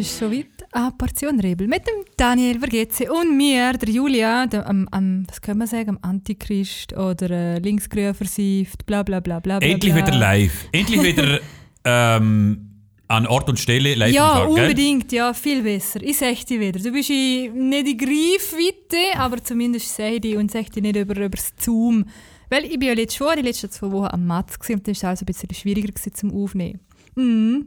ist schon weit. Ah, Portion Rebel mit dem Daniel Vergetze und mir, der Julia, der, am, am, was können wir sagen, am Antichrist oder äh, linksgrün versieft, bla bla bla bla. Endlich bla. wieder live. Endlich wieder ähm, an Ort und Stelle live Ja, im Fall, gell? unbedingt, ja, viel besser. Ich sag dir wieder. Du bist in, nicht in Greifweite, aber zumindest sehe ich dich und sag dir nicht über, über das Zoom. Weil ich bin ja jetzt schon die letzten zwei Wochen am Matz gewesen, und das war also ein bisschen schwieriger gewesen zum Aufnehmen. Mhm.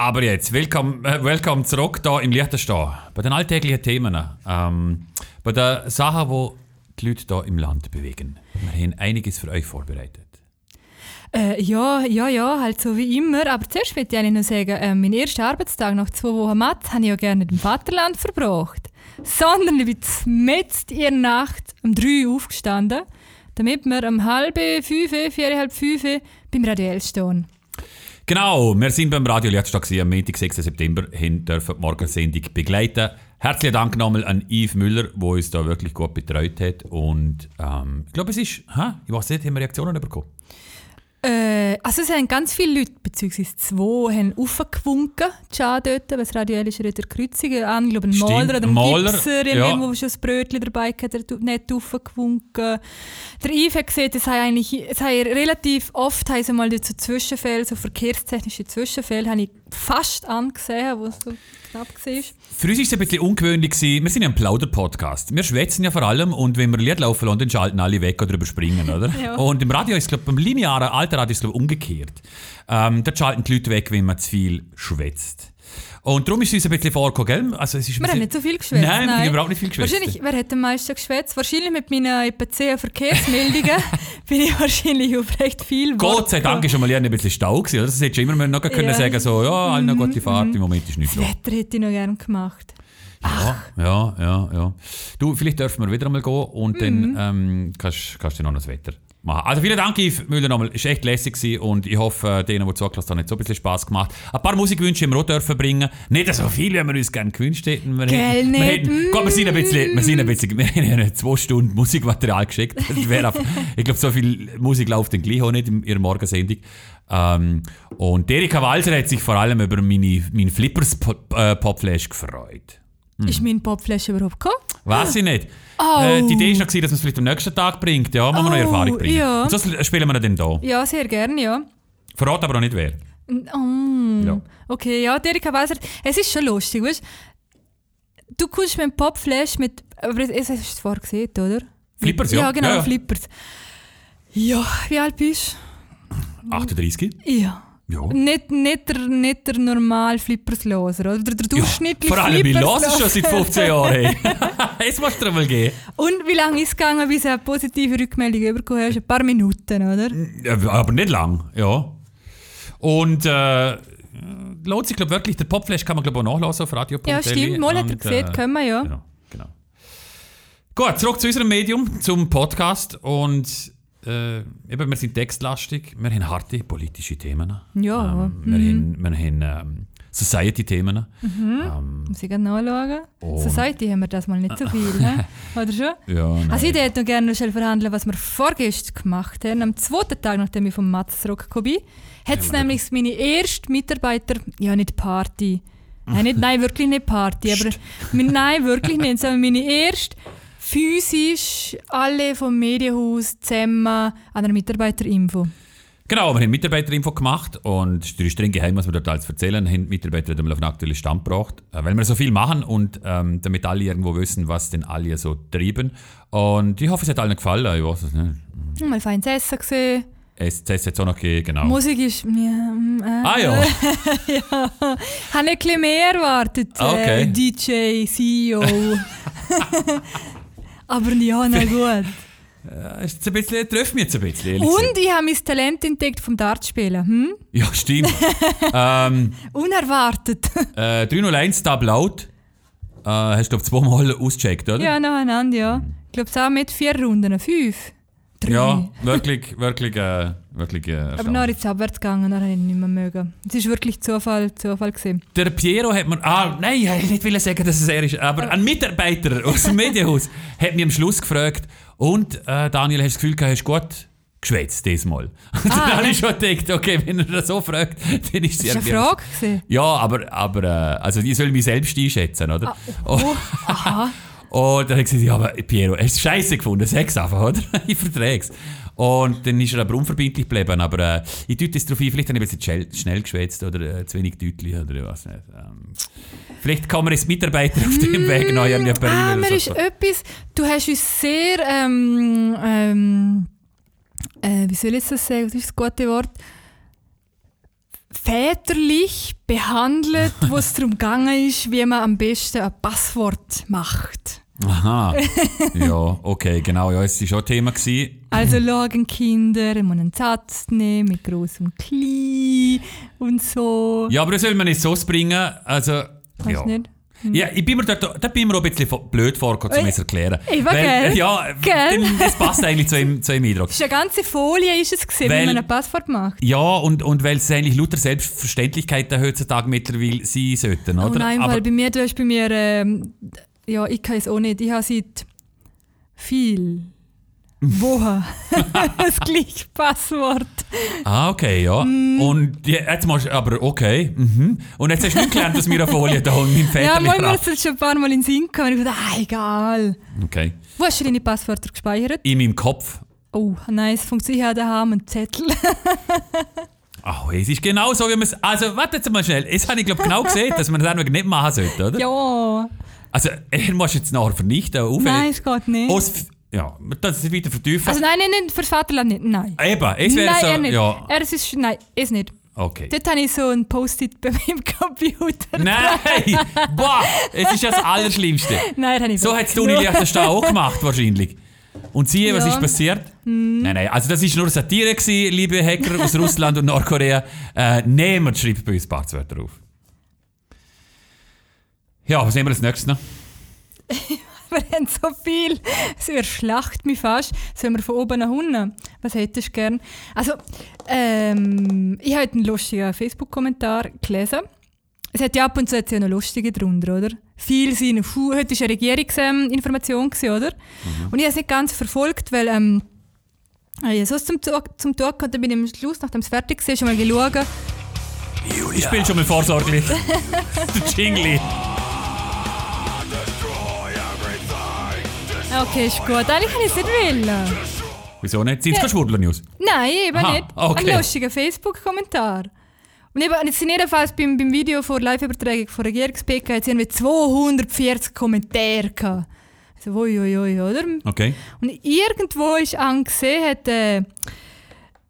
Aber jetzt, willkommen, äh, willkommen zurück da im Liechtenstein. Bei den alltäglichen Themen. Ähm, bei den Sachen, die die Leute hier im Land bewegen. Wir haben einiges für euch vorbereitet. Äh, ja, ja, ja, halt so wie immer. Aber zuerst möchte ich noch sagen, äh, mein erster Arbeitstag nach zwei Wochen Mathe habe ich ja gerne im Vaterland verbracht. Sondern ich bin mitten in der Nacht um drei Uhr aufgestanden, damit wir um halb fünf, vier, halb fünf beim Radio L stehen. Genau, wir sind beim Radio gewesen, am Montag, 6. September, dürfen die Morgensendung begleiten. Herzlichen Dank nochmal an Yves Müller, der uns da wirklich gut betreut hat. Und ähm, ich glaube, es ist, hä? ich weiß nicht, haben wir Reaktionen bekommen? Äh, also es haben ganz viele Leute, beziehungsweise zwei, haben aufgewunken, Schau dort, weil das Radio L ist der Kreuzung an. Ich glaube, ein Stimmt, Maler oder ein Maler, Gipser, ja. irgendwo, schon ein Brötchen dabei hat nicht aufgewunken. Der Yves hat gesehen, es haben eigentlich, es haben relativ oft haben sie mal so Zwischenfälle, so verkehrstechnische Zwischenfälle, habe ich fast angesehen, wo es so knapp war. Für uns war es ein bisschen ungewöhnlich. Gewesen. Wir sind ja ein Plauder-Podcast. Wir schwätzen ja vor allem und wenn wir Lied laufen lassen, dann schalten alle weg oder überspringen, oder? Ja. Und im Radio ist glaube beim linearen Alterradio ist es, glaub, umgekehrt. Ähm, dort schalten die Leute weg, wenn man zu viel schwätzt. Und darum ist es uns ein bisschen vorgekommen? Also es ist Wir haben bisschen- nicht so viel geschwätzt. Nein, wir haben überhaupt nicht viel geschwätzt. Wahrscheinlich, wer hat am meisten geschwätzt? Wahrscheinlich mit meinen etwa 10 Verkehrsmeldungen bin ich wahrscheinlich auf recht viel Gott sei Dank ist schon mal ein bisschen Stau gewesen, oder? Das hättest du immer noch können Ja. sagen, so, ja, allen noch gute Fahrt, im Moment ist nichts los. Wetter hätte ich noch gerne gemacht. Ja, ja, ja, ja. Du, vielleicht dürfen wir wieder einmal gehen und Mhm. dann ähm, kannst, kannst du noch das Wetter machen. Also vielen Dank, Yves Müller, nochmal. Es war echt lässig gewesen und ich hoffe, äh, denen, die zugelassen haben, hat so ein bisschen Spass gemacht. Ein paar Musikwünsche auch dürfen bringen. Nicht so viel, wie wir uns gerne gewünscht hätten. Wir Gell, hätten, wir, hätten, Gott, wir sind ein bisschen, wir sind ein bisschen, wir haben ihnen zwei Stunden Musikmaterial geschickt. Auf- ich glaube, so viel Musik läuft dann gleich auch nicht in ihrer Morgensendung. Ähm, und Erika Walser hat sich vor allem über meine, meinen Flippers-Popflash gefreut. Ist mein Popflasche überhaupt gekommen? Weiß ich nicht. Oh. Äh, die Idee war noch, dass man es vielleicht am nächsten Tag bringt. Ja, muss man noch Oh, Erfahrung bringen. ja. Und so spielen wir dann da. Ja, sehr gerne, ja. Verrat aber auch nicht wer. Mm. Ja. Okay, ja, der Erika Weiser, es ist schon lustig, weißt du? kommst mit Popflash mit. Aber es hast du es vorher gesehen, oder? Flippers, ja. Ja, genau, Ja, ja. Flippers. Ja, wie alt bist 38? du? Ja. Ja. Nicht, nicht, der, nicht der normal Flippersloser, oder? Der, der durchschnittliche Vor allem, ich höre es Flippersloser. schon seit 15 Jahren. Hey. Jetzt musst du dir mal geben. Und wie lange ist es gegangen, bis du eine positive Rückmeldung bekommen hast? Ein paar Minuten, oder? Ja, aber nicht lang, ja. Und äh, lohnt sich, glaube wirklich, der Popflash kann man glaube auch nachlassen auf radio.de. Ja, stimmt. Mal hat er gesehen, äh, können wir ja. Genau, genau. Gut, zurück zu unserem Medium, zum Podcast. Und äh, eben, wir sind textlastig, wir haben harte politische Themen. Ja, Ähm, wir haben, wir haben ähm, Society-Themen. Mhm. Ähm, Muss ich nachschauen? Society haben wir das mal nicht so viel, ne? oder schon? ja, nein. Also ich hätte noch gerne noch schnell verhandeln, was wir vorgestern gemacht haben. Am zweiten Tag, nachdem ich vom Matz zurückgekommen bin, hat es nämlich meine erste Mitarbeiter, ja nicht Party, nein, nicht, nein wirklich nicht Party, aber nein, wirklich nicht, sondern meine erste physisch alle vom Medienhaus zusammen an einer Mitarbeiterinfo. Genau, wir haben Mitarbeiterinfo gemacht und es ist streng geheim, was wir dort alles erzählen. Haben die Mitarbeiter auf einen aktuellen Stand gebracht, äh, weil wir so viel machen und ähm, damit alle irgendwo wissen, was denn alle so treiben. Und ich hoffe, es hat allen gefallen. Ich weiß es nicht. Mal feines Essen gesehen, Es es hat auch noch gegeben, genau. Musik ist... Ja, mm, äh, ah ja, ja, habe ein bisschen mehr erwartet, Okay. äh, DJ, CEO. Aber ja, na gut. Es ist ein bisschen, trifft mich jetzt ein bisschen. Und ich habe mein Talent entdeckt vom Dartspielen. Hm? Ja, stimmt. ähm, Unerwartet. äh, 301 Double Out. Äh, hast du, glaube ich, zweimal ausgecheckt, oder? ja, nacheinander, ja. Ich glaube, es auch mit vier Runden. Fünf. Drei. Ja, wirklich, wirklich, äh, wirklich. Äh, Aber dann ist es abwärts gegangen, dann habe ich nicht mehr mögen. Es ist wirklich Zufall, Zufall gewesen. Der Piero hat mir. Ah, nein, ich nicht sagen, dass es er ist. Aber ein Mitarbeiter aus dem Medienhaus hat mich am Schluss gefragt: Und, äh, Daniel, hast du das Gefühl, gehabt, hast du gut geschwätzt, diesmal. Und dann Ah, habe ja. ich schon gedacht, okay, wenn er das so fragt, dann ist es Das war eine Frage. gewesen. Ja, aber, aber äh, also ich soll mich selbst einschätzen, oder? Oh, aha. Und dann habe ich gesagt, ja, aber Piero, hast du scheiße gefunden, sag's einfach, oder? ich verträg's. Und dann ist er aber unverbindlich geblieben, aber äh, ich deute es darauf ein, vielleicht habe ich ein bisschen schnell, schnell geschwätzt oder äh, zu wenig deutlich oder was nicht. Ähm, vielleicht kann man als Mitarbeiter auf dem Weg noch irgendwie Ah, berinnen mir oder ist etwas, du hast uns sehr, ähm, ähm, äh, wie soll ich das sagen, was ist das gute Wort? Väterlich behandelt, wo es darum gegangen ist, wie man am besten ein Passwort macht. Aha, ja, okay, genau, ja, es war schon ein Thema. Gewesen. Also schauen Kinder, man einen Satz nehmen mit groß und klein und so. Ja, aber das soll man nicht so bringen, also... Weiß ja. nicht. Ja, ich bin mir da, da bin mir auch ein bisschen blöd vorgekommen, um Ui. es zu erklären. Ich war Weil, gell? Ja, Gell? das passt eigentlich zu ihm, zu ihm Eindruck. Das ist eine ganze Folie, ist es gesehen, Weil- wie man ein Passwort macht. Ja, und, und weil es eigentlich lauter Selbstverständlichkeiten heutzutage mittlerweile sein sollten, oder? Oh nein, Aber weil bei mir, du hast bei mir, ähm, ja, ich kann es auch nicht. Ich habe seit viel Wochen das gleiche Passwort. Ah, okay, ja. Mm. Und ja, jetzt machst du, aber okay. Mhm. Und jetzt hast du nicht gelernt, dass wir eine Folie da und mein Ja, Väter manchmal ist es schon ein paar Mal in den Sinn gekommen. Ich dachte, ah, egal. Okay. Wo hast du deine Passwörter gespeichert? In meinem Kopf. Oh, nice. Funktioniert daheim einen Zettel. Ach, es ist genau so, wie man es. Also, warte jetzt mal schnell. Jetzt habe ich, glaube genau gesehen, dass man das einfach nicht machen sollte, oder? ja. Also, er muss jetzt nachher vernichten. Aufhören. Nein, es geht nicht. Aus, ja, das ist weiter vertiefen. Also nein, nein, nein, fürs Vaterland nicht. Nein. Eben, es wäre so. er nicht. Ja, Er ist, nein, es nicht. okay. Dort habe ich so ein Post-it bei meinem Computer. Nein! Boah, es ist ja das Allerschlimmste. Nein, habe ich So hat es die Uni Liechtenstein auch gemacht, wahrscheinlich. Und siehe, was Ja. ist passiert? Nein, nein, also das war nur Satire, gewesen, liebe Hacker aus Russland und Nordkorea. Äh, niemand schreibt bei uns Passwörter auf. Ja, was nehmen wir als nächstes noch? Wir haben so viel. Es erschlacht mich fast. Sollen wir von oben nach unten? Was hättest du gern? Also, ähm, ich habe einen lustigen Facebook-Kommentar gelesen. Es hat ja ab und zu jetzt ja noch lustige drunter, oder? Viel sind, puh, heute war eine Regierungsinformation, gewesen, oder? Und ich habe es nicht ganz verfolgt, weil ähm, ich habe sonst zum, Tag- zum Tag gehabt, dann bin ich am Schluss, nachdem es fertig war, schon mal geschaut. Ich spiele schon mal vorsorglich. Der Jingle. Okay, ist gut. Eigentlich kann ich es nicht wollen. Wieso nicht? Sind es keine Schwurbler-News? Nein, eben Aha, nicht. okay. Ein lustiger Facebook-Kommentar. Und eben, es sind jedenfalls beim, beim Video vor Live-Übertragung von Regierungs-PK jetzt irgendwie 240 Kommentare gehabt. Also, ui, ui, ui, oder? Okay. Und irgendwo ist angesehen, hat äh,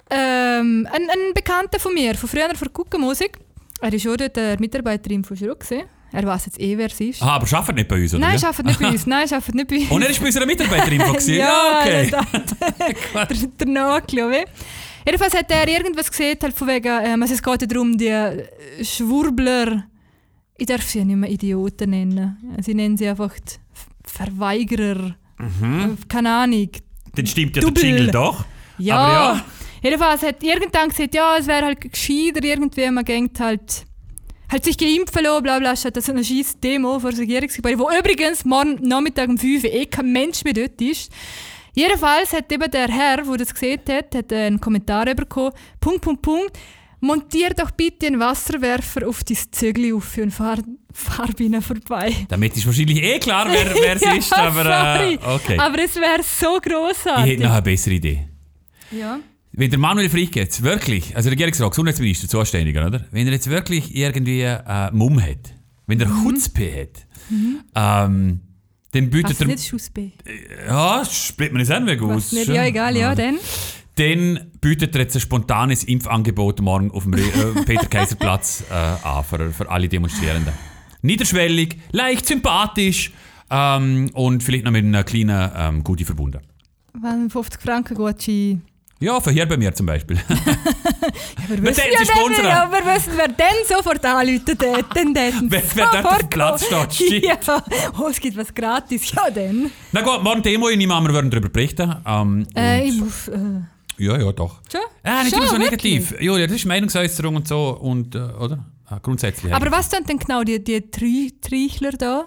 ähm, ein, ein Bekannter von mir, von früher von Guckenmusik, er ist auch dort der Mitarbeiterin von Schruck gewesen. Er weiß jetzt eh, wer sie ist. Aha, aber arbeitet nicht bei uns, oder? Nein, er arbeitet nicht bei uns. Nein, er arbeitet nicht bei uns. Und er ist bei unserer Mitarbeiterin von gewesen? ja, okay. der, der, Nachgelassen. Jedenfalls hat er irgendwas gesehen, halt von wegen, ähm, es geht ja darum, die äh, Schwurbler, ich darf sie ja nicht mehr Idioten nennen. Sie nennen sie einfach Verweigerer. Mhm. Äh, Keine Ahnung. Dann stimmt ja Double. der Jingle doch. Ja. Aber ja. Jedenfalls hat irgendwann gesagt, ja, es wäre halt gescheiter irgendwie, man geht halt, halt sich geimpfen lassen, bla bla, statt so eine scheiß Demo vor das Regierungsgebäude, wo übrigens morgen Nachmittag um 5 Uhr eh kein Mensch mehr dort ist. Jedenfalls hat eben der Herr, der das gesehen hat, hat einen Kommentar bekommen, Punkt, Punkt, Punkt, montier doch bitte einen Wasserwerfer auf dein Zügel auf und fahr, fahr vorbei. Damit ist wahrscheinlich eh klar, wer, wer es Ja, ist. Aber äh, okay. Aber es wäre so ich grossartig. hätte noch eine bessere Idee. ja. Wenn der Manuel Frick jetzt wirklich, also Regierungsrat, Gesundheitsminister, Zuständiger, oder? Wenn er jetzt wirklich irgendwie äh, Mumm hat, wenn er Mhm. Chutzpe hat, ähm, dann bietet Also er. nicht Schuss B. Ja, spricht man es auch weg aus. Was nicht, ja, egal, ja, dann. Dann bietet er jetzt ein spontanes Impfangebot morgen auf dem äh, Peter-Kaiser-Platz äh, an für, für alle Demonstrierenden. Niederschwellig, leicht sympathisch ähm, und vielleicht noch mit einer kleinen ähm, Gute verbunden. Wenn 50 Franken Gucci. Ja, für hier bei mir zum Beispiel. Wir wissen ja, sie sponsern. dann, ja, wir wissen, wer dann sofort anrufen dort, dann dort. Wer- wer dort auf dem Platz steht, stimmt. Ja, oh, es gibt was gratis. Ja, dann. Na gut, morgen Demo, ich nehme an, wir werden darüber berichten. Ähm, Äh, ich muss. Äh, ja, ja, doch. schon? Ah, nicht Schon, immer so negativ. Ja, ja, das ist Meinungsäußerung und so, und, äh, oder? Ah, grundsätzlich. Aber was sind denn genau die, die Tri Trichler da?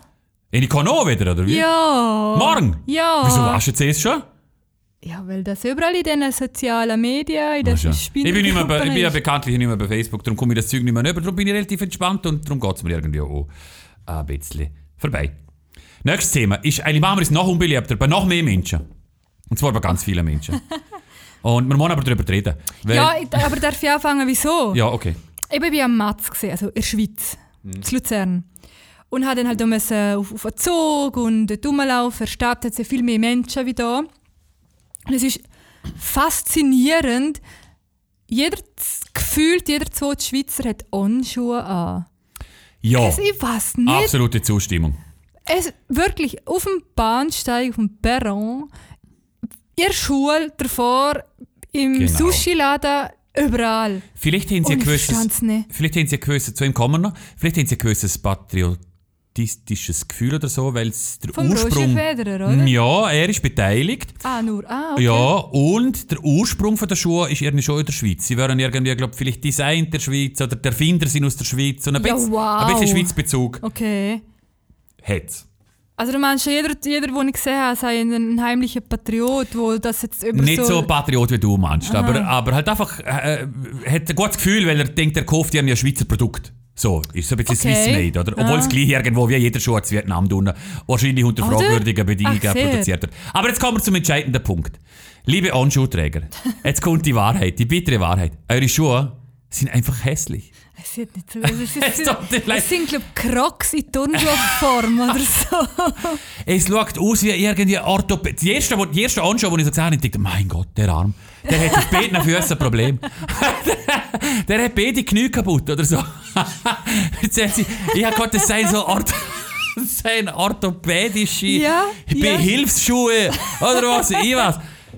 Ich kann auch wieder, oder wie? Ja. Morgen? Ja. Wieso warst du jetzt erst schon? Ja, weil das überall in den sozialen Medien, in den Weisst du? Ich bin, nicht mehr, bei- ich bin ja bekanntlich nicht mehr bei Facebook, darum komme ich das Zeug nicht mehr rüber, darum bin ich relativ entspannt und darum geht es mir irgendwie auch ein bisschen vorbei. Nächstes Thema ist, eigentlich machen wir es noch unbeliebter, bei noch mehr Menschen. Und zwar bei ganz vielen Menschen. und wir müssen aber darüber reden. Ja, aber darf ich anfangen, wieso? ja, okay. Ich war am Matz, gewesen, also in der Schweiz, in Luzern. Und habe dann halt auf, auf einen Zug und rumlaufen. Stadt hat sehr viel mehr Menschen wie da. Und es ist faszinierend. Jeder, gefühlt jeder zweite Schweizer hat Onschuhe an. Ja, Also ich weiß nicht. absolute Zustimmung. Es, wirklich, auf dem Bahnsteig, auf dem Perron, der Schule, davor, im Genau. Sushi-Laden, überall. Vielleicht haben sie ein gewisses, vielleicht haben sie ein gewisses, zu ihm kommen noch, vielleicht haben sie ein gewisses patriotistisches Gefühl oder so, weil es der Vom Ursprung... Federer, oder? Ja, er ist beteiligt. Ah, nur. Ah, okay. Ja, und der Ursprung von der Schuhe ist irgendwie schon in der Schweiz. Sie wären irgendwie, glaube vielleicht Design der Schweiz oder der Erfinder sind aus der Schweiz. Und ein Ja, bisschen, wow. ein bisschen Schweizbezug Okay. hat Also du meinst, jeder, jeder, den ich gesehen habe, sei ein heimlicher Patriot, wo das jetzt über Nicht so ein Patriot wie du meinst, aber, aber halt einfach äh, hat ein gutes Gefühl, weil er denkt, er kauft irgendwie ein Schweizer Produkt. So, ist so ein bisschen Okay. Swiss-made, oder? Obwohl es Ah. gleich irgendwo wie jeder Schuh aus Vietnam tun, wahrscheinlich unter fragwürdigen Bedingungen Ach, produziert wird. Aber jetzt kommen wir zum entscheidenden Punkt. Liebe Onschuhträger, jetzt kommt die Wahrheit, die bittere Wahrheit. Eure Schuhe sind einfach hässlich. Es sieht nicht so aus. Es, ist, Es sind, glaube ich, Crocs in Turnschuhform oder so. Es schaut aus wie irgendwie Orthopäd. Die erste, die erste die ich so gesehen habe, ich dachte, mein Gott, der Arm. Der hat auf beiden Füßen ein Problem. der hat beide Knie kaputt oder so. Sie, ich habe gehört, das sei so Orth das seien orthopädische Ja, ja. Behilfsschuhe oder was, ich weiß.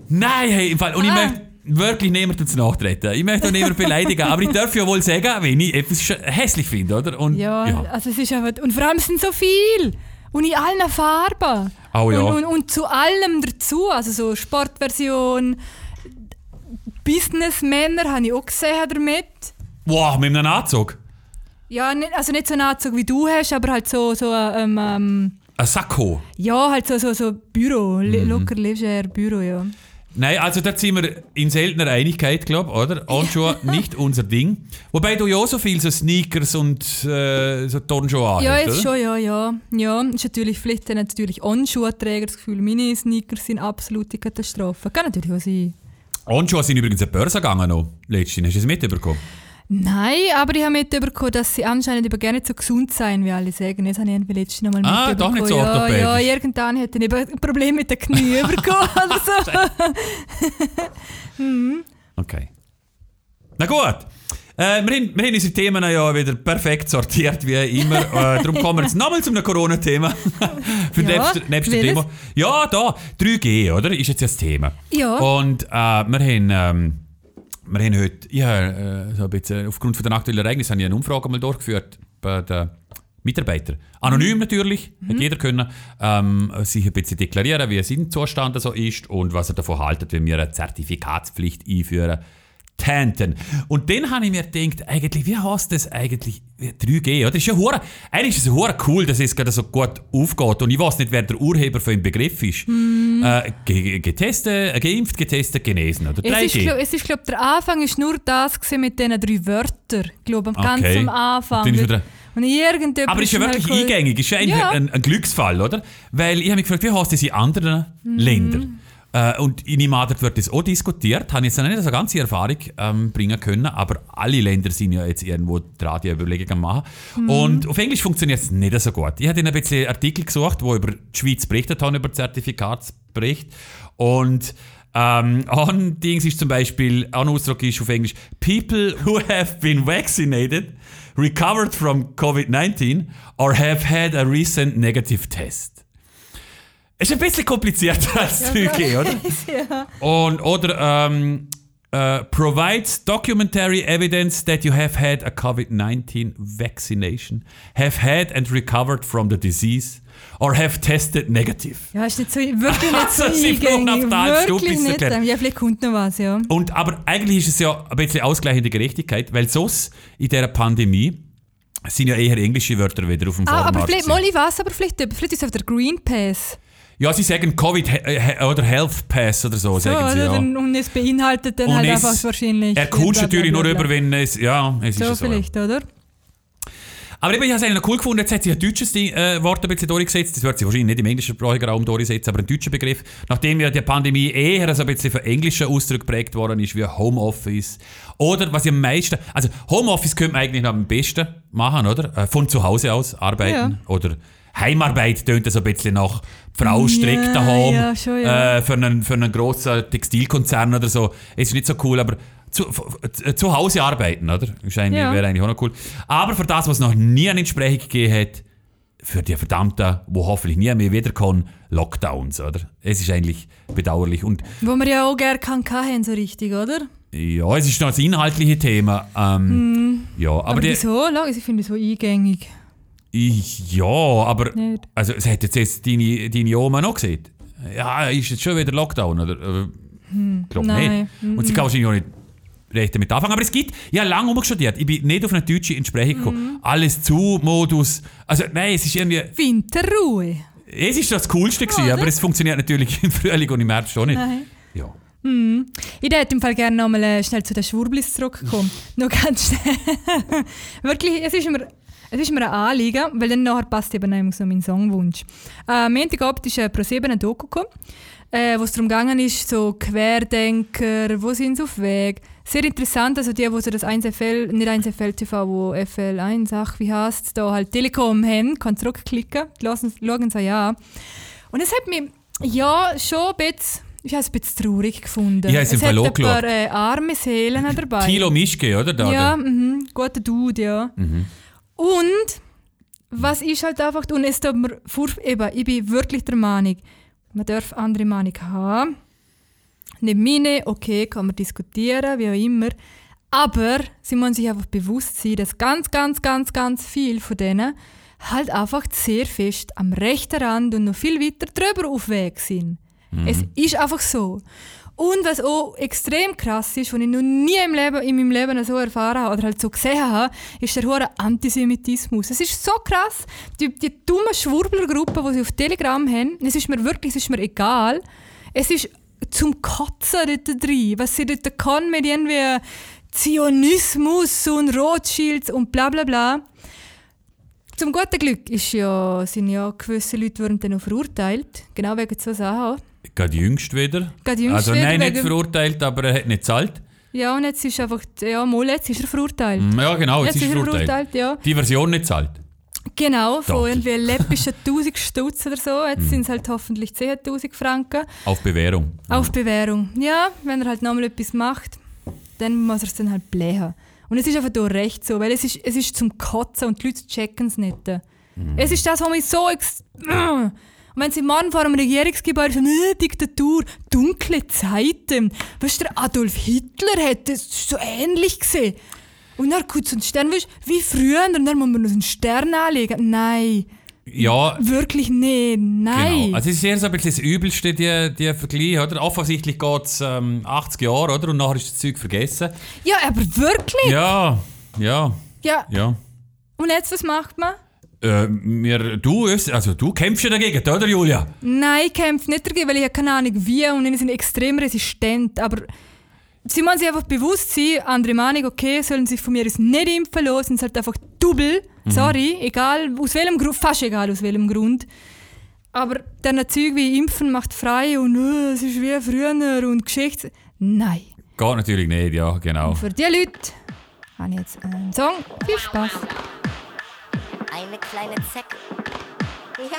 Nein, hey, im Fall. Und ich Ah. möchte wirklich niemandem zu nachtreten. Ich möchte auch niemanden beleidigen, aber ich darf ja wohl sagen, wenn ich etwas hässlich finde, oder? Und, Ja, also es ist einfach... Und vor allem es sind so viel. Und in allen Farben. Oh ja. Und, und, und zu allem dazu. Also so Sportversion, Businessmänner habe ich auch gesehen damit. Wow, mit einem Anzug. Ja, nicht, also nicht so einen Anzug wie du hast, aber halt so, so ähm, ähm, Ein Sakko. ja, halt so, so, so Büro, Mhm. locker leger Büro, ja. Nein, also da sind wir in seltener Einigkeit, glaube ich, oder? Handschuhe nicht unser Ding. Wobei du ja auch so viel so Sneakers und äh, so Turnschuhe anhast, Ja, jetzt schon, ja, ja. Ja, ist natürlich vielleicht natürlich On-Schuhträger das Gefühl, meine Sneakers sind absolute Katastrophe. Kann natürlich auch sein. Handschuhe sind übrigens an die Börse gegangen noch, letztens. Hast du es mitbekommen? Nein, aber ich habe mitbekommen, dass sie anscheinend aber nicht so gesund sein, wie alle sagen. Das habe ich letztens noch mal Ah, doch mitbekommen. nicht so ja, orthopädisch. ja, irgendwann hat er eben ein Problem mit den Knie bekommen oder so. Okay. Na gut. Äh, wir, haben, wir haben unsere Themen ja wieder perfekt sortiert, wie immer. äh, darum kommen wir jetzt nochmal zu einem Corona-Thema. Für Ja, nebst, nebst dem welches? Thema. Ja, da, 3G, oder? Ist jetzt das Thema. Ja. Und äh, wir haben... Ähm, wir haben heute, ja, äh, so ein bisschen, aufgrund von den aktuellen Ereignissen, habe ich eine Umfrage mal durchgeführt bei den Mitarbeitern. Anonym natürlich, hat jeder können, ähm, sich ein bisschen deklarieren, wie sein Zustand so ist und was er davon haltet, wenn wir eine Zertifikatspflicht einführen. Tanten. Und dann habe ich mir gedacht, eigentlich, wie heißt das eigentlich 3G? Oder? Das ist ja hure, eigentlich ist es hure cool, dass es gerade so gut aufgeht. Und ich weiß nicht, wer der Urheber von dem Begriff ist. Äh, ge- getestet, äh, geimpft, getestet, genesen. Oder 3G. Es ist, glaub, es ist, glaube der Anfang ist nur das mit diesen drei Wörtern. Ich glaube, ganz Okay. am Anfang. Und irgendjemand Aber ist ja wirklich eingängig, ist ja eigentlich Ja. ein, ein Glücksfall, oder? Weil ich habe mich gefragt, wie heißt das in anderen Mhm. Ländern? Äh, und in dort wird das auch diskutiert. Habe jetzt noch nicht so eine ganze Erfahrung ähm, bringen können, aber alle Länder sind ja jetzt irgendwo dran, die Überlegungen machen. Mhm. Und auf Englisch funktioniert es nicht so gut. Ich habe ein bisschen Artikel gesucht, wo über die Schweiz berichtet haben, über Zertifikatsbericht. Und ähm, ein Dings ist zum Beispiel, ein Ausdruck ist auf Englisch, People who have been vaccinated, recovered from COVID-19 or have had a recent negative test. Ist ein bisschen komplizierter als 3G, oder? ja. Und, oder ähm, äh, provides documentary evidence that you have had a COVID-19 vaccination, have had and recovered from the disease, or have tested negative. ja, ist nicht so, wirklich nicht so Also, sie flogen auf Stunde, Wirklich nicht. erklärt. Ja, vielleicht kommt noch was, ja. Und, aber eigentlich ist es ja ein bisschen ausgleichende Gerechtigkeit, weil sonst in dieser Pandemie sind ja eher englische Wörter wieder auf dem Ah, aber vielleicht, mal ich weiß, aber vielleicht, vielleicht ist es auf der Green Pass. Ja, sie sagen Covid oder Health Pass oder so, So, sagen sie. Ja. Und es beinhaltet dann Und halt einfach wahrscheinlich. Er bla, natürlich nur über, wenn es. Ja, es ist So ja so. ja. vielleicht, oder? Aber eben, ich habe es eigentlich noch cool gefunden, jetzt hat sich ein deutsches äh, Wort ein bisschen durchgesetzt. Das wird sich wahrscheinlich nicht im englischsprachigen Raum durchsetzen, aber ein deutscher Begriff. Nachdem ja die Pandemie eher so ein bisschen von englischen Ausdrücken geprägt worden ist, wie Homeoffice. Oder was ich am meisten. Also, Homeoffice könnte man eigentlich noch am besten machen, oder? Äh, Von zu Hause aus arbeiten. Oder Heimarbeit tönt so ein bisschen nach die Frau strickt Ja, daheim ja, schon, ja. äh, für, einen, für einen grossen Textilkonzern oder so. Ist nicht so cool, aber zu, zu Hause arbeiten, oder? Ist eigentlich. Wäre eigentlich auch noch cool. Aber für das, was noch nie eine Entsprechung gegeben hat, für die verdammten, wo hoffentlich nie mehr wiederkommen, Lockdowns, oder? Es ist eigentlich bedauerlich. Und Wo wir ja auch gerne kann haben, so richtig, oder? ja, es ist noch das inhaltliche Thema. Ähm, Ja, aber. Aber, die, wieso? Ich finde es so eingängig. Ich, ja, aber Nicht. also es hat jetzt, jetzt deine, deine Oma noch gesehen. Ja, ist jetzt schon wieder Lockdown, oder? Äh, Ich glaube nein. nicht. Und sie kann wahrscheinlich auch nicht recht damit anfangen. Aber es gibt, habe lange umgestudiert. Ich bin nicht auf eine deutsche Entsprechung gekommen. Alles zu, Modus. Also nein, es ist irgendwie, Winterruhe. es ist das Coolste gewesen, aber es funktioniert natürlich im Frühling und im Herbst schon nicht. Nein. Ja. Ich hätte im Fall gerne noch mal äh, schnell zu den Schwurblis zurückkommen. Nur ganz schnell. Wirklich, es ist mir, es ist mir ein Anliegen, weil dann nachher passt eben nämlich so mein Songwunsch. Äh, Montagabend ist äh, pro 7 ein Doku gekommen, äh, wo es darum gegangen ist, so Querdenker, wo sind sie auf Weg. Sehr interessant, also die, die so das 1FL, nicht 1FL TV, wo FL1, ach, wie heißt es, da halt Telekom haben, kann zurückklicken, schauen sie ja an. Und es hat mich, ja, schon ein bisschen, ich habe es ein bisschen traurig gefunden. Ich habe es im hat ein paar äh, arme Seelen dabei. Thilo Mischke, oder? Da, Ja, mhm, guter Dude, ja. Und was ist halt einfach, und es tut mir furch- eben, ich bin wirklich der Meinung, man darf andere Meinung haben. Nicht meine, okay, kann man diskutieren, wie auch immer. Aber sie müssen sich einfach bewusst sein, dass ganz, ganz, ganz, ganz viel von denen halt einfach sehr fest am rechten Rand und noch viel weiter drüber auf Weg sind. Es ist einfach so. Und was auch extrem krass ist, was ich noch nie im Leben, in meinem Leben so erfahren habe oder halt so gesehen habe, ist der hohe Antisemitismus. Es ist so krass, die, die dumme Schwurblergruppe, die sie auf Telegram haben, es ist mir wirklich, es ist mir egal. Es ist zum Kotzen dort drin, was sie dort kann mit irgendwie Zionismus und Rothschilds und bla bla bla. Zum guten Glück ist ja, sind ja gewisse Leute wurden dann auch verurteilt, genau wegen so Sachen. Gerade jüngst wieder. Gerade jüngst also nein, nicht verurteilt, aber er hat nicht gezahlt. Ja, und jetzt ist einfach, ja, mal, jetzt ist er verurteilt. Ja, genau, jetzt, Jetzt ist er verurteilt. ja. Die Version nicht gezahlt. Genau, von Danke. irgendwie läppischen 1000 Stutz oder so. Jetzt sind es halt hoffentlich 10.000 Franken. Auf Bewährung. Auf Bewährung. Ja, wenn er halt nochmal etwas macht, dann muss er es dann halt blähen. Und es ist einfach da recht so, weil es ist, es ist zum Kotzen und die Leute checken es nicht. Es ist das, was mich so... Ex und wenn sie morgen vor einem Regierungsgebäude sagen, äh, Diktatur, dunkle Zeiten. Weißt du, Adolf Hitler hat das so ähnlich gesehen. Und dann kurz so ein Stern, weißt, du, wie früher, und dann muss man so einen Stern anlegen. Nein, Ja, wirklich nicht. Nein. Genau. Also es ist eher so ein bisschen das Übelste, die, die Vergleich, oder? Offensichtlich geht es ähm, 80 Jahre, oder? Und nachher ist das Zeug vergessen. ja, aber wirklich? Ja, ja, ja. ja. Und jetzt, was macht man? Äh, mir, du, also du kämpfst ja dagegen, oder Julia? Nein, ich kämpfe nicht dagegen, weil ich habe keine Ahnung wie und die sind extrem resistent. Aber sie müssen sich einfach bewusst sein, andere Meinung, okay, sollen sich von mir aus nicht impfen lassen, sind halt einfach double. Sorry, egal, aus welchem Grund, fast egal aus welchem Grund. Aber dann Zeug wie Impfen macht frei und äh, es ist wie früher und Geschichte. Nein. Geht natürlich nicht, ja, genau. Und für die Leute habe ich jetzt einen Song. Viel Spaß. Eine kleine Zecke. Ja.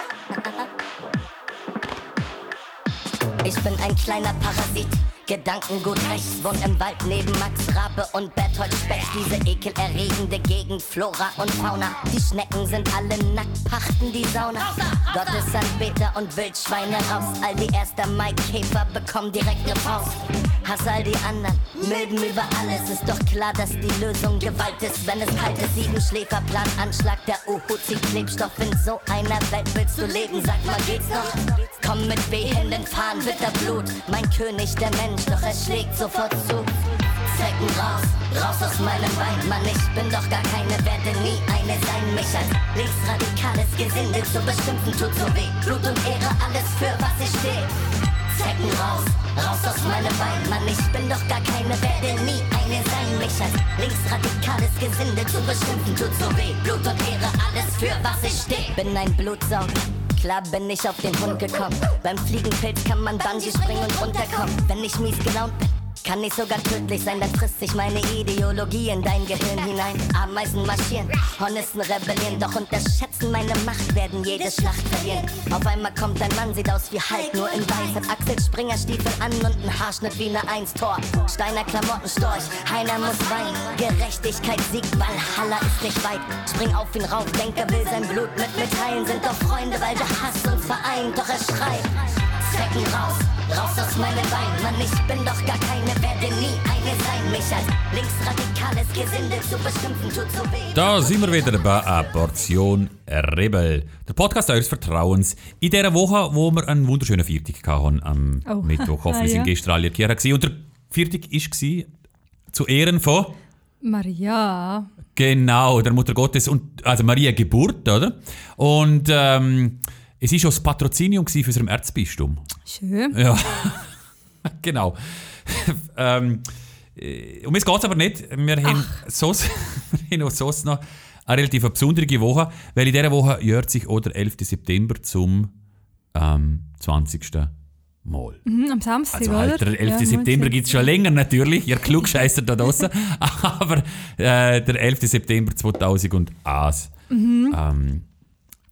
Ich bin ein kleiner Parasit. Gedankengut rechts, wohnt im Wald neben Max Rabe und Berthold Specht. Diese ekelerregende Gegend, Flora und Fauna. Die Schnecken sind alle nackt, pachten die Sauna. Gottesanbeter und Wildschweine raus. All die 1. Mai-Käfer bekommen direkt ne Faust. Hass all die anderen, milden über alles. Ist doch klar, dass die Lösung Gewalt ist, wenn es kalt ist. Sieben Schläferplan, Anschlag der Uhu zieht Klebstoff. In so einer Welt willst du leben, sag mal, geht's noch? Komm mit wehenden Fahnen, Bitterblut. Mein König, der Mensch, doch er schlägt sofort zu. Zecken raus, raus aus meinem Bein. Mann, ich bin doch gar keine, werde nie eine sein. Mich als linksradikales Gesinde zu beschimpfen tut so weh. Blut und Ehre, alles für was ich stehe. Zecken raus, raus aus meinem Bein. Mann, ich bin doch gar keine, werde nie eine sein. Mich als linksradikales Gesinde zu beschimpfen tut so weh. Blut und Ehre, alles für was ich stehe. Bin ein Blutsauger. Klar bin ich auf den Hund gekommen. Beim Fliegenpilz kann man Bungee springen und runterkommen. Wenn ich mies gelaunt bin, kann ich sogar tödlich sein, dann frisst sich meine Ideologie in dein Gehirn hinein. Ameisen marschieren, Hornissen rebellieren, doch unterschätzen meine Macht, werden jede Schlacht verlieren. Auf einmal kommt ein Mann, sieht aus wie Hulk, nur in weiß, hat Axel Springer Stiefel an und ein Haarschnitt wie eine Eins-Tor. Steiner Klamotten Storch, Heiner muss weinen. Gerechtigkeit siegt, Valhalla ist nicht weit. Spring auf ihn rauf, Denker will sein Blut mit mitteilen, sind doch Freunde, weil der Hass uns vereint, doch er schreit. Zecken raus, raus aus meinem Bein. Mann, ich bin doch gar keine, werde nie eine sein. Mich als linksradikales Gesinde zu beschimpfen, tut so weh. Da sind wir wieder bei einer Portion Rebel. Der Podcast eures Vertrauens. In dieser Woche, wo wir einen wunderschönen Viertag hatten am Oh. Mittwoch. Hoffe, Ah, wir sind ja. gestern alle gewesen. Und der Viertag war zu Ehren von Maria. Genau, der Mutter Gottes und also Maria Geburt, oder? Und ähm, es war auch das Patrozinium für unserem Erzbistum. Schön. Ja, genau. ähm, äh, um es geht es aber nicht. Wir haben, sonst, wir haben auch sonst noch eine relativ besondere Woche, weil in dieser Woche jährt sich auch der 11. September zum ähm, 20. Mal. Mhm, am Samstag, Also halt, der 11. Ja, September gibt es schon länger natürlich, ihr Klugscheißer da draußen. Aber äh, der 11. September 2001 Mhm. ähm,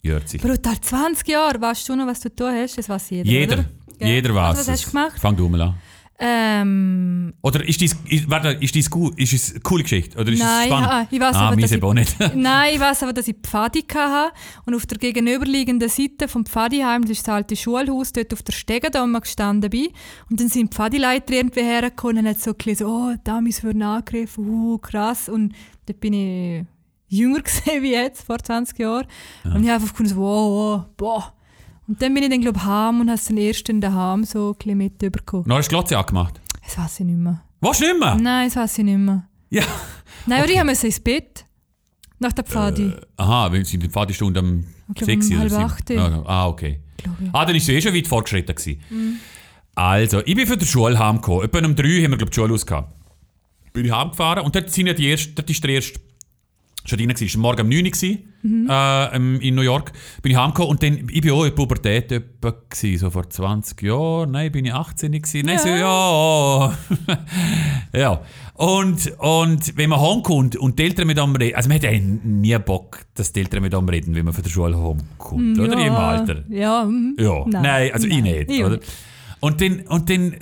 jährt sich. Brutal, 20 Jahre. Weißt du noch, was du da hast? Das weiß jeder. Jeder, Oder? Jeder weiß Also, was hast du gemacht? Fang du mal an. Ähm, Oder ist dies, ist, warte, ist dies gut, ist es eine coole Geschichte? Oder ist Nein, es spannend? ah, ich weiss ah, aber, dass ich- nicht. Nein, ich weiß aber, dass ich Pfadi hatte und auf der gegenüberliegenden Seite vom Pfadiheim, das ist das alte Schulhaus, dort auf der Stege da mal gestanden bin. Und dann sind die Pfadileiter irgendwie hergekommen und haben so gelesen, oh, Damis würden angegriffen, uh, krass. Und dort bin ich jünger gesehen wie jetzt, vor 20 Jahren. Und ich habe einfach so, wow, wow, boah. Und dann bin ich dann, glaube ich, heim und habe es dann erst in daheim so ein bisschen mit überbekommen. Noch hast du die Glotze angemacht. Das weiß ich nicht mehr. Was nicht mehr? Nein, das weiß ich nicht mehr. Ja. Nein, aber ich musste ins Bett. Nach der Pfadi. Aha, wenn sie die Pfadestunde um Ich glaub, 6 um oder halb 7. acht. Ah, ah, okay. Ah, dann ist sie eh schon weit fortgeschritten. Gewesen. Also, ich bin für die Schule heimgekommen. Etwa um 3 haben wir, glaube ich, die Schule ausgehabt. Bin ich heimgefahren und dort, sind ja die erste, dort ist der erste schon drin war morgen um 9 Uhr gewesen, äh, in New York. Bin ich heimgekommen und dann, ich bin auch in der Pubertät etwa gewesen, so vor 20 Jahren. Nein, bin ich 18 gewesen. Nein, so, ja. ja. Und, und wenn man heimkommt und die Eltern mit einem reden, also man hat ja nie Bock, dass die Eltern mit einem reden, wenn man von der Schule heimkommt, oder? Im Alter. Ja, mm. Ja, nein, also ich nicht. Ich Oder? Und dann, und dann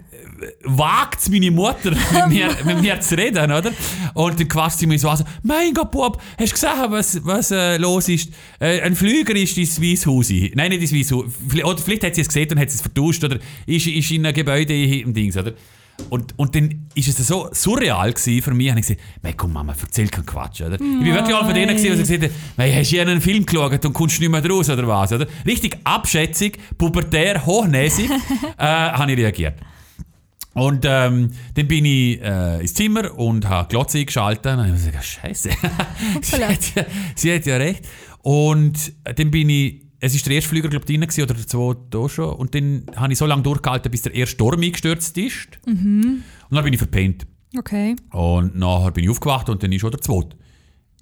wagt es meine Mutter, mit mir, mit mir zu reden, oder? Und dann quatscht sie mir so an, mein Gott, Bob, hast du gesehen, was, was äh, los ist? Äh, ein Flüger ist ins Weisshaus. Nein, nicht ins. Vielleicht- Oder vielleicht hat sie es gesehen und hat es vertauscht, oder ist, ist in einem Gebäude im Dings, oder? Und, und dann ist es so surreal für mich, habe ich gesagt, «Mei, komm Mama, erzähl keinen Quatsch, oder? Ich bin wirklich einer von denen die gesagt haben, «Mei, hast du hier einen Film geschaut und kommst nicht mehr raus, oder was?» oder? Richtig abschätzig, pubertär, hochnäsig, äh, habe ich reagiert. Und ähm, dann bin ich äh, ins Zimmer und habe die Glotze eingeschaltet. Und dann habe ich gesagt, Scheiße, sie, hat ja, sie hat ja recht. Und äh, dann bin ich, es ist der erste Flüger, glaube ich, drin gewesen, oder der zweite da schon. Und dann habe ich so lange durchgehalten, bis der erste Sturm eingestürzt ist. Und dann bin ich verpennt. Okay. Und nachher bin ich aufgewacht und dann ist auch der zweite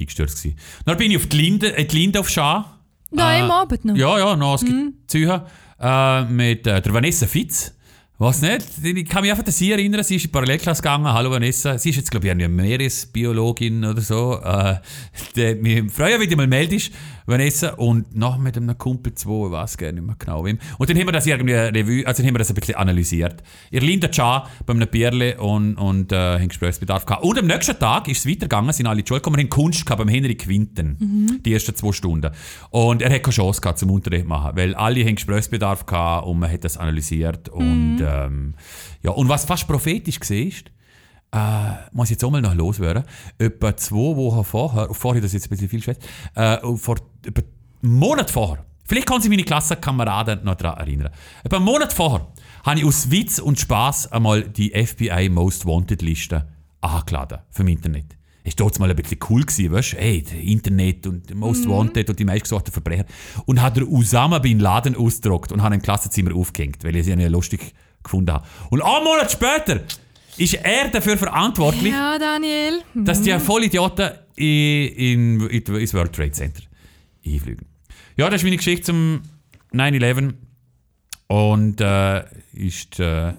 eingestürzt gewesen. Dann bin ich auf die Linde, äh, die Linde auf Schar. Nein, Äh, am Abend noch. Ja, ja, noch mhm. Züge. Äh, mit äh, der Vanessa Fitz. Was nicht? Ich kann mich einfach an sie erinnern, sie ist in die Parallelklasse gegangen. Hallo Vanessa. Sie ist jetzt, glaube ich, eine Meeresbiologin oder so. Äh, die, mich freuen, wenn du mal meldest, Vanessa. Und noch mit einem Kumpel zwei, ich weiß gar nicht mehr genau wem. Und dann haben wir das irgendwie Revue, also dann haben wir das ein bisschen analysiert. Ihr Linda Cha bei einem Bierle und, und äh, haben Gesprächsbedarf gehabt. Und am nächsten Tag ist es weitergegangen, sind alle in die Schule gekommen, wir haben Kunst gehabt beim Henrik Quinten. Die ersten zwei Stunden. Und er hat keine Chance gehabt zum Unterricht machen, weil alle haben Gesprächsbedarf gehabt und man hat das analysiert. Und, ähm, ja, und was fast prophetisch war, äh, muss ich jetzt auch mal noch loswerden. Etwa zwei Wochen vorher, vorher, das ist jetzt ein bisschen viel schwätzt, äh, vor etwa einen Monat vorher, vielleicht kann sich meine Klassenkameraden noch daran erinnern, etwa einen Monat vorher habe ich aus Witz und Spaß einmal die FBI Most Wanted Liste angeladen vom Internet. Ist dort mal ein bisschen cool gewesen, weißt du? Ey, das Internet und Most Wanted und die meistgesuchten Verbrecher. Und hat er Usama Bin Laden ausgedruckt und hat im Klassenzimmer aufgehängt, weil ich sie nicht lustig gefunden habe. Und einen Monat später ist er dafür verantwortlich, Ja, Daniel. dass die Vollidioten in, in, in, ins World Trade Center einfliegen. Ja, das ist meine Geschichte zum 9-11. Und äh, ist äh,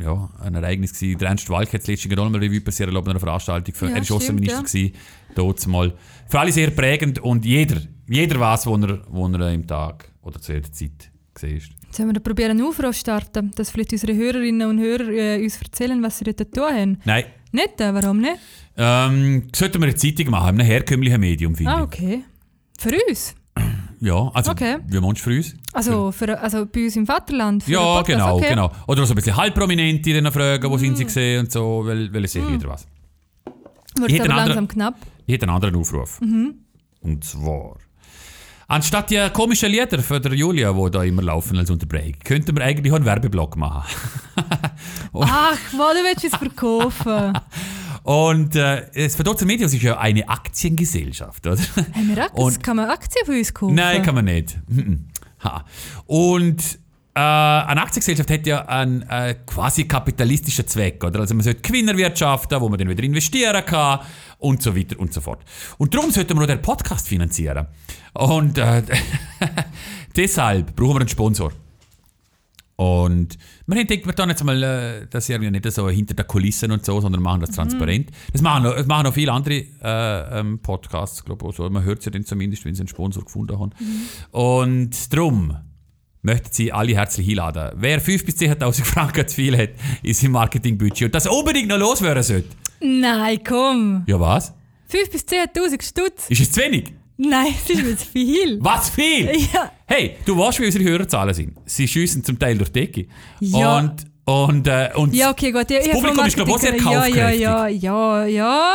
ja, ein Ereignis gewesen. Der Ernst Walk hat das letzte Jahr mal Revue passiert erlaubt einer Veranstaltung. Für, Ja, er war Außenminister, ja. dort mal. Für alle sehr prägend und jeder, jeder weiß, wo er, wo er im Tag oder zu jeder Zeit gesehen ist. Sollen wir probieren, einen Aufruf starten, dass vielleicht unsere Hörerinnen und Hörer äh, uns erzählen, was sie dort tun haben? Nein, Nicht? Äh, warum nicht? ähm, sollten wir eine Zeitung machen, in einem herkömmlichen Medium, finde Ah, ich. okay. Für uns? Ja, also, Okay. wie meinst du für uns? Also, für, also bei uns im Vaterland? den Ja, genau, okay. genau. Oder so ein bisschen halbprominente dann fragen, wo sind sie gesehen und so, weil, weil es sieht jeder was. Wird aber langsam knapp. Ich hätte einen anderen Aufruf. Und zwar. Anstatt die komischen Lieder von der Julia, die da immer laufen als Unterbrechung, könnten wir eigentlich auch einen Werbeblock machen. Ach, wo du willst es verkaufen? Und äh, das Verdotzer Medios ist ja eine Aktiengesellschaft, oder? Haben wir Aktien? Und- Kann man Aktien von uns kaufen? Nein, kann man nicht. Ha. Und äh, eine Aktiengesellschaft hat ja einen äh, quasi kapitalistischen Zweck. Oder? Also man sollte Gewinner wirtschaften, wo man dann wieder investieren kann und so weiter und so fort. Und darum sollten wir auch den Podcast finanzieren. Und äh, deshalb brauchen wir einen Sponsor. Und haben gedacht, wir tun jetzt mal äh, das irgendwie nicht so hinter den Kulissen und so, sondern machen das transparent. Das, machen, noch- das machen auch viele andere äh, ähm, Podcasts, glaube ich. Also, man hört es ja dann zumindest, wenn sie einen Sponsor gefunden haben. Und darum möchten Sie alle herzlich einladen. Wer 5.000 bis 10.000 Franken zu viel hat in seinem Marketingbudget und das unbedingt noch loswerden sollte. Nein, komm. Ja, was? 5.000 bis 10.000 Stutz? Ist es zu wenig? Nein, das ist mir zu viel. Was viel? Ja. Hey, du weißt, wie unsere Hörerzahlen sind. Sie schiessen zum Teil durch die Decke. Ja. Und, und, äh, und Ja, okay, gut. Ja, Das Publikum ist, glaub ich, sehr Marketing- Ja, kaufkräftig. ja, ja, ja, ja.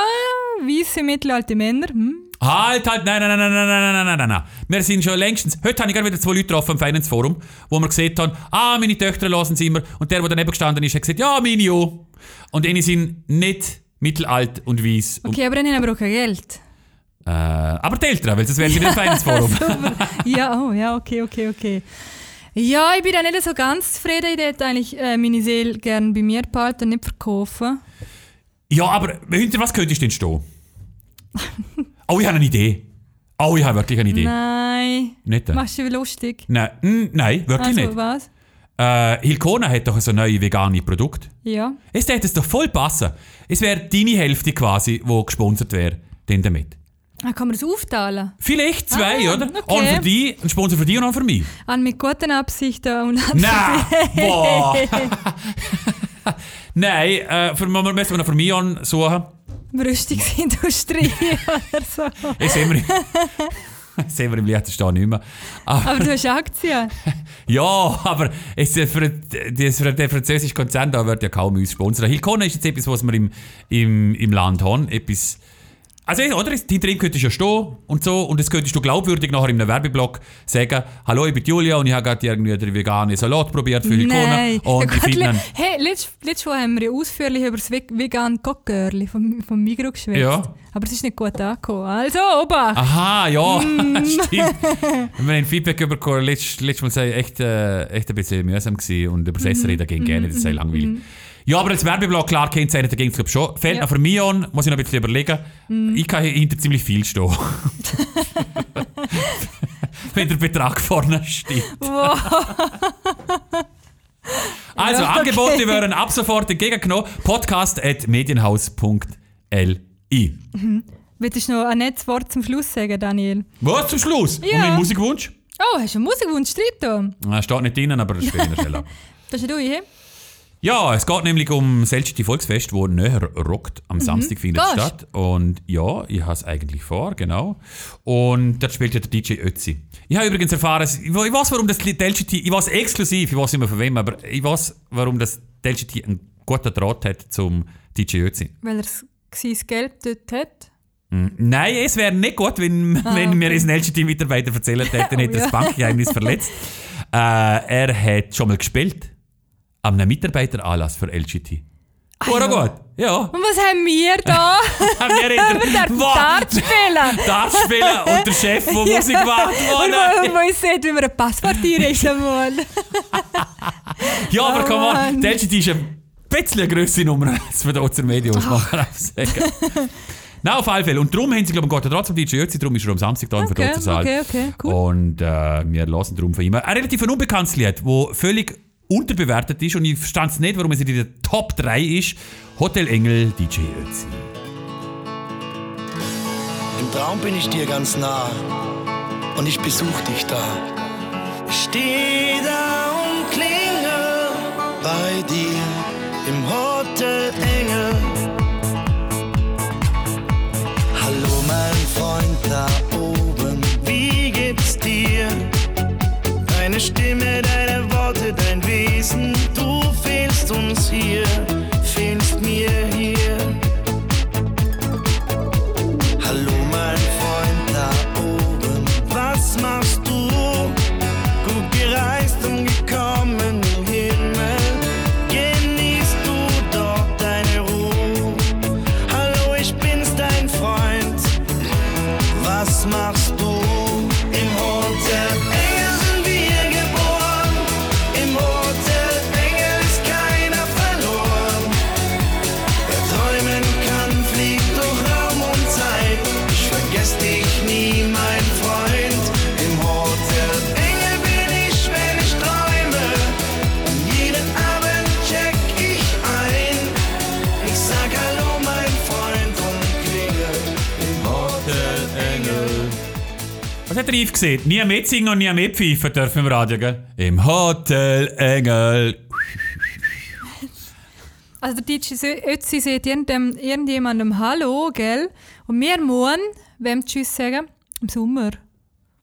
Weisse mittelalte Männer. Hm? Halt, halt, nein, nein, nein, nein, nein, nein, nein, nein, nein, nein. Wir sind schon längstens. Heute habe ich gerade wieder zwei Leute getroffen am Finance Forum, wo wir gesehen haben, ah, meine Töchter hören sie immer. Und der, der daneben gestanden ist, hat gesagt, ja, meine auch. Und eine sind nicht mittelalt und weiss. Okay, aber dann haben wir auch kein Geld. äh, aber die Eltern, weil das wären sie nicht im Finance Forum. Ja, oh, ja, okay, okay, okay. Ja, ich bin da nicht so ganz zufrieden. Ich hätte eigentlich äh, meine Seele gerne bei mir behalten und nicht verkaufen. ja, aber hinter was könnte ich denn stehen? Oh, ich habe eine Idee. Oh, ich habe wirklich eine Idee. Nein. Nicht? äh? Machst du dich lustig? Nein, mm, nein, wirklich Also, nicht. was? Äh, Hilkona hat doch so neue vegane Produkt. Ja. Es hätte es doch voll passen. Es wäre deine Hälfte quasi, wo gesponsert wäre, denn damit. Dann kann man das aufteilen. Vielleicht zwei, Ah, oder? okay. Einen für dich, ein Sponsor für dich und einen für mich. An mit guten Absichten und Nein! Boah! Nein, äh, für, wir müssen wir noch für mich suchen. Rüstungsindustrie oder so. Das sehen wir, das sehen wir im Liechtenstein nicht mehr. Aber, Aber du hast Aktien. ja, aber es, äh, für, das, für den französischen Konzern da wird ja kaum uns sponsern. Hilkona ist jetzt etwas, was wir im, im, im Land haben. Etwas, also, oder? Die drin könntest ja stehen und so. Und das könntest du glaubwürdig nachher in einem Werbeblock sagen: Hallo, ich bin Julia und ich habe gerade irgendwie den veganen Salat probiert für. Nein. Und Ja, ich le- hey, letztes, letztes Mal haben wir ja ausführlich über das Ve- vegan Cockgirli vom, vom Migros geschwätzt. Ja. Aber es ist nicht gut angekommen. Also, Obacht! Aha, ja, Mm. stimmt. Wir haben Feedback bekommen, letztes, letztes Mal sei echt, äh, echt ein bisschen mühsam gewesen und Übersetzer Mhm. reden gehen gerne, das sei langweilig. Ja, aber als Werbeblock, klar, kennzeichnet es glaube schon. Fällt Ja. noch für mich an, muss ich noch ein bisschen überlegen. Ich kann hinter ziemlich viel stehen. Wenn der Betrag vorne steht. Wow. Also, Ja, okay. Angebote werden ab sofort entgegengenommen. podcast.medienhaus.li Willst du noch ein nettes Wort zum Schluss sagen, Daniel? Was zum Schluss? Ja. Und mein Musikwunsch? Oh, hast du einen Musikwunsch drin? Ah, steht nicht drinnen, aber das ich noch schnell ab. Das ist du, he? Ja, es geht nämlich um das Selchti Volksfest, wo näher rockt. Am Samstag findet es statt. Und ja, ich habe es eigentlich vor, genau. Und dort spielt ja der DJ Ötzi. Ich habe übrigens erfahren, ich ich weiß, warum das LGT, ich weiß exklusiv, ich weiß nicht mehr von wem, aber ich weiß, warum das LGT einen guten Draht hat zum DJ Ötzi. Weil er das sein Geld dort hat. Hm, Nein, es wäre nicht gut, wenn, wenn okay. mir ein LGT-Mitarbeiter erzählt hätte, er hätte Oh, das ja. Bankgeheimnis verletzt. Äh, er hat schon mal gespielt. An einem Mitarbeiteranlass für LGT. Hure ja. gut. Ja. Und was haben wir da? Haben wir in der Dart spielen. Dart spielen und der Chef, der Musik macht. Und wo, ich sehe, wie wir ein Passwort einreichen wollen. Ja, aber Oh komm mal, der ist ein bisschen eine grössere Nummer als wir da zur Medios, sagen. Nein, auf alle Fälle. Und darum haben sie, glaube ich, Gott trotzdem DJ Ötzi, darum ist er am Samstag da im Okay, Verdottersaal. okay, okay, cool. Und äh, wir lassen darum von ihm ein relativ unbekanntes Lied, das völlig unterbewertet ist und ich verstand es nicht, warum es in der Top 3 ist. Hotel Engel, DJ Ötzi. Im Traum bin ich dir ganz nah und ich besuch dich da. Ich steh da und klingel bei dir im Hotel Engel. Hallo mein Freund da oben, wie geht's dir? Deine Stimme, deine Wesen, du fehlst uns hier, gesehen? Nie mitsingen und nie mitpfeifen dürfen im Radio, gell? Im Hotel Engel. Also der DJ Ötzi sagt irgendjemandem Hallo, gell? Und wir müssen, wem Tschüss sagen? Im Sommer.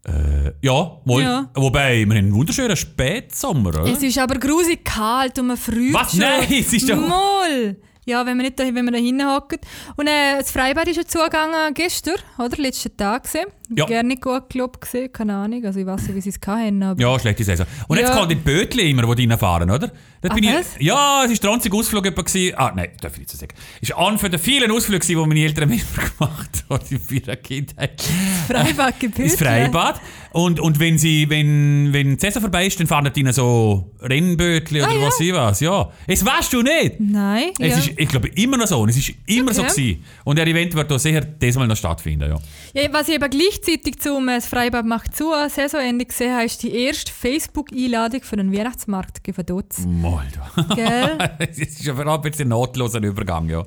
Äh, ja, mal. Ja. Wobei, wir haben einen wunderschönen Spätsommer, oder? Es ist aber grusig kalt und man friert Was? schon. Nein, es ist doch- Mal. Ja, wenn man nicht da, wenn man da hinhockt. Und äh, das Freibad ist ja zugegangen gestern, oder? Letzten Tag gesehen. Ja. Gerne nicht gut gelobt gesehen, keine Ahnung. Also ich weiß nicht, wie sie es hatten, aber... Ja, schlechte Saison. Und jetzt Ja. kommt die Bötli immer, die reinfahren, oder? Dort bin ich, was? ja, es war der einzige Ausflug gewesen. Ah, nein, darf ich nicht so sagen. Es war einer den vielen Ausflügen, gewesen, die meine Eltern mit mir gemacht haben in ihrer Kindheit. Freibad gebührt. Freibad. Und, und wenn, sie, wenn, wenn die Saison vorbei ist, dann fahren die ihnen so Rennbötli oder Ah, was ich was. Ja. Es weißt du nicht. Nein, Es ja. ist, ich glaube, immer noch so. Und es ist immer so Okay. gewesen. Und der Event wird da sicher diesmal noch stattfinden, ja. Ja, was ich aber gleichzeitig zum äh, das Freibad macht zu an Saisonende gesehen habe, ist die erste Facebook-Einladung für den Weihnachtsmarkt von dort. Mal es ist aber auch ein bisschen notloser Übergang, ja.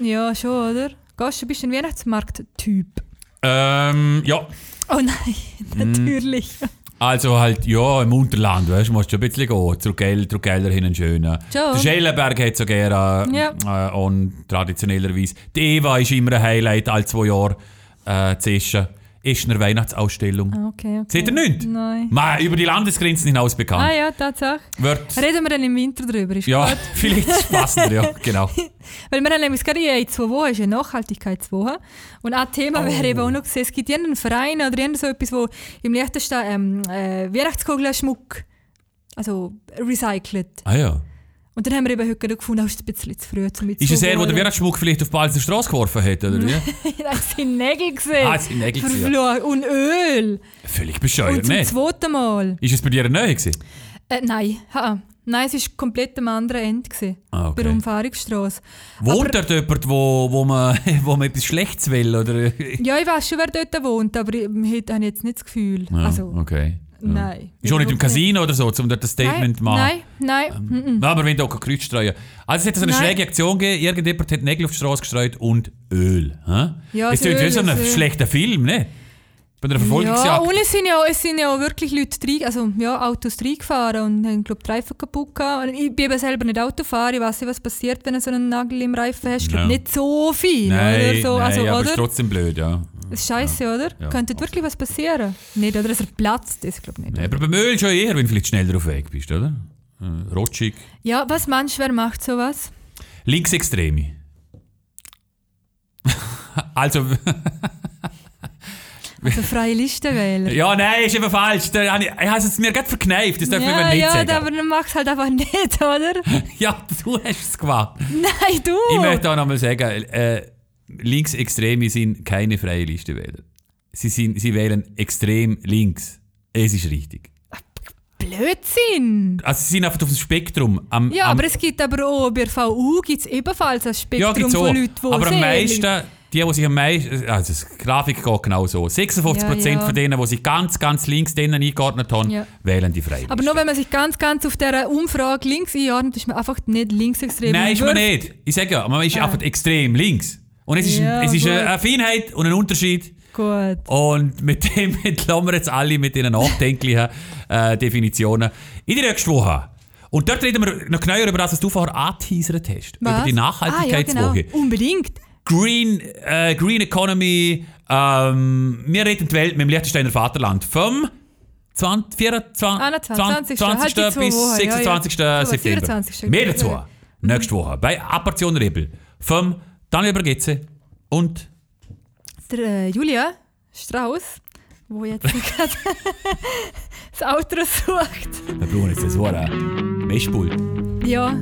ja, schon, oder? Gehst du, bist ein Weihnachtsmarkt-Typ? Ähm, ja. Oh nein, natürlich. Also halt, ja, im Unterland, weißt du, musst du ein bisschen gehen. Zurückgell, Zurückgeller hin schönen. Schon. Der Schellenberg hat so gerne Ja. äh, und traditionellerweise. Die Eva ist immer ein Highlight, alle zwei Jahre äh, zu essen. Ist eine Weihnachtsausstellung. Okay, okay. Seht ihr nicht? Nein. Ma, über die Landesgrenzen hinaus bekannt. Ah ja, Tatsache. Wird, Reden wir dann im Winter drüber, ist ja, gut. vielleicht ist es passender, ja, genau. Weil wir haben nämlich gerade in zwei Wochen ist ja Nachhaltigkeitswoche. Und ein Thema Oh. wäre eben auch noch gesehen, es gibt irgendeinen Verein oder irgend so etwas, wo im Liechtenstein ähm, äh, Weihnachtskugelschmuck also recycelt. Ah ja. Und dann haben wir eben heute gefunden, oh, ist ein bisschen zu früh, um Ist es er, der den. Weihnachtsschmuck vielleicht auf die Balzer Straße geworfen hat, oder wie? Das sind Nägel gesehen. Ah, es sind Nägel gewesen, Verflucht. Und Öl. Völlig Und bescheuert, zum nicht? zweiten Mal. Ist es bei dir Nähe gewesen? Äh, nein, ha, nein, es war komplett am anderen Ende. Gewesen, Ah, okay. Bei der Umfahrungsstraße. Wohnt dort jemand, wo, wo, man, wo man etwas Schlechtes will? Oder? Ja, ich weiß schon, wer dort wohnt, aber ich habe ich jetzt nicht das Gefühl. Ja, also, okay. Ja. nein. Ist auch nicht im Casino oder so, um dort ein Statement zu machen? Nein, nein, nein. Ja, aber wenn du auch Kreuz streuen. Also es hat so eine Nein. schräge Aktion gegeben, irgendjemand hat Nägel auf die Straße gestreut und Öl. Hä? Ja, es das klingt wie so ein schlechter Film, ne? Bei einer Ja, Verfolgungsjagd. und es sind ja, es sind ja wirklich Leute rein, also ja, Autos reingefahren und haben, glaube die Reifen kaputt gehabt. Ich bin eben selber nicht Autofahrer, ich weiß nicht, was passiert, wenn du so einen Nagel im Reifen hast. Ich glaube Ja. nicht so viel, nein, oder? So, nein, also, aber es oder? ist trotzdem blöd, ja. Das ist scheiße, oder? Ja, Könnte wirklich was passieren? Nicht, oder? Dass er platzt, das glaube ich nicht. Nein, aber beim Öl schon eher, wenn du vielleicht schneller auf Weg bist, oder? Äh, Rutschig. Ja, was meinst du, wer macht sowas? Linksextreme. also, Also freie Listenwähler. Ja, nein, ist eben falsch. Da habe ich, ich habe es mir gerade verkneift, das darf man ja, nicht ja, sagen. aber dann machst du halt einfach nicht, oder? Ja, du hast es gemacht. Nein, du! Ich möchte auch nochmal sagen, äh, Linksextreme sind keine freie Listenwähler. Sie, sind, sie wählen extrem links. Es ist richtig. Blödsinn! Also sie sind einfach auf dem Spektrum. Am, Ja, am, aber es gibt aber auch bei der VU gibt's ebenfalls ein ja, Spektrum auch. von Leuten, die Aber am meisten, die, die sich am meisten, also die Grafik geht genau so. 56% Ja, ja. von denen, die sich ganz, ganz links denen eingeordnet haben, Ja. wählen die freie Aber nur wenn man sich ganz, ganz auf dieser Umfrage links einordnet, ist man einfach nicht linksextrem. Nein, ist man nicht. Ich sage ja, man ist Ah. einfach extrem links. Und es ist, Ja, es ist eine, eine Feinheit und ein Unterschied. Gut. Und mit dem entlassen wir jetzt alle mit diesen nachdenklichen äh, Definitionen in die nächste Woche. Und dort reden wir noch genauer über das, was du vorher angeteasert hast. Über Was? die Nachhaltigkeitswoche. Ah, ja, genau. Unbedingt. Green, äh, Green Economy. Ähm, wir retten die Welt mit dem Liechtensteiner Vaterland vom 20, 24, 21. 20. Halt die zwei bis Wochen, ja, ja. 26. Aber September. 24. Mehr dazu. Ja. Nächste Woche bei Apportion Rebel vom Daniel Bergetze und Der äh, Julia Strauss, wo jetzt gerade das Auto sucht. wir brauchen jetzt so ein Mischpult. Ja,